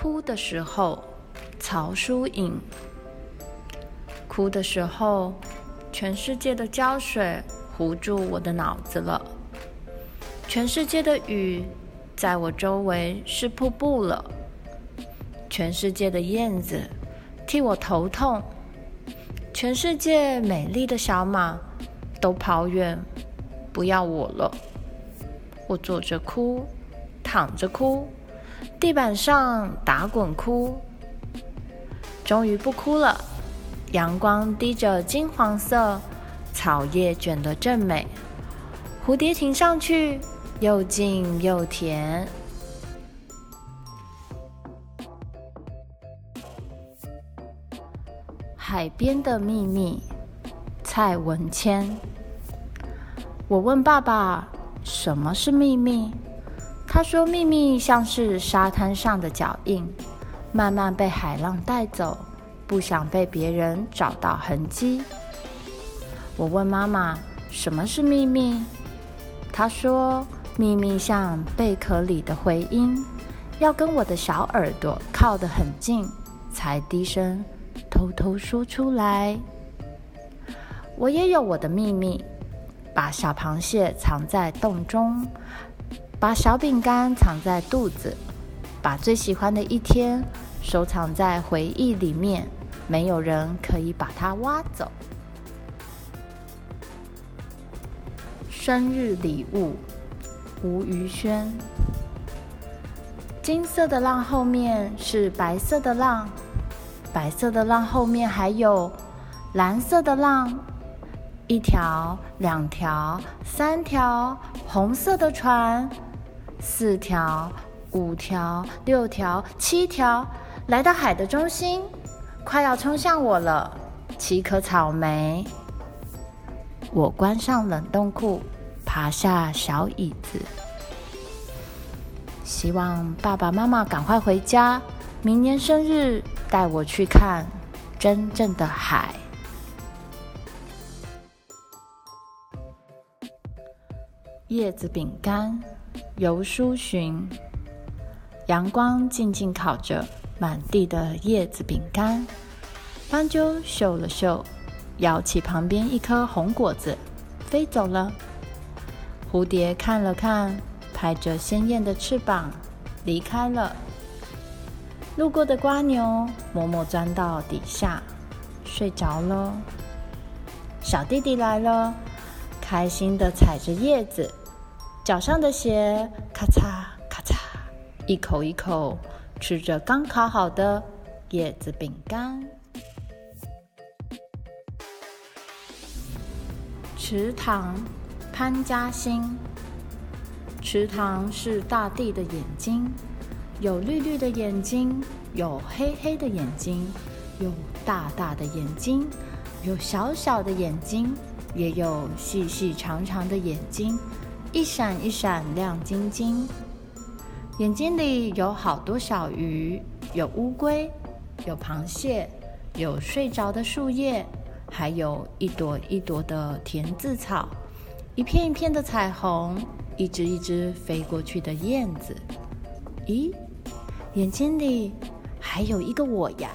哭的时候，曹淑颖。哭的时候，全世界的胶水糊住我的脑子了，全世界的雨在我周围是瀑布了，全世界的燕子替我头痛，全世界美丽的小马都跑远，不要我了。我坐着哭，躺着哭，地板上打滚哭，终于不哭了。阳光滴着金黄色，草叶卷得正美，蝴蝶停上去，又静又甜。海边的秘密，蔡文谦。我问爸爸：“什么是秘密？”他说：“秘密像是沙滩上的脚印，慢慢被海浪带走。”不想被别人找到痕迹。我问妈妈：“什么是秘密？”她说：“秘密像贝壳里的回音，要跟我的小耳朵靠得很近，才低声偷偷说出来。”我也有我的秘密，把小螃蟹藏在洞中，把小饼干藏在肚子，把最喜欢的一天收藏在回忆里面。没有人可以把它挖走。生日礼物，吴于轩。金色的浪后面是白色的浪，白色的浪后面还有蓝色的浪。一条、两条、三条红色的船，四条、五条、六条、七条，来到海的中心。快要冲向我了，七颗草莓。我关上冷冻库，爬下小椅子，希望爸爸妈妈赶快回家。明年生日带我去看真正的海。叶子饼干，游书寻。阳光静静烤着。满地的叶子饼干，斑鸠嗅了嗅，咬起旁边一颗红果子，飞走了。蝴蝶看了看，拍着鲜艳的翅膀离开了。路过的瓜牛默默钻到底下，睡着了。小弟弟来了，开心地踩着叶子，脚上的鞋咔嚓咔嚓，一口一口。吃着刚烤好的叶子饼干。池塘，潘嘉欣。池塘是大地的眼睛，有绿绿的眼睛，有黑黑的眼睛，有大大的眼睛，有小小的眼睛，也有细细长长的眼睛，一闪一闪亮晶晶。眼睛里有好多小鱼，有乌龟，有螃蟹，有睡着的树叶，还有一朵一朵的田字草，一片一片的彩虹，一只一只飞过去的燕子。咦，眼睛里还有一个我呀！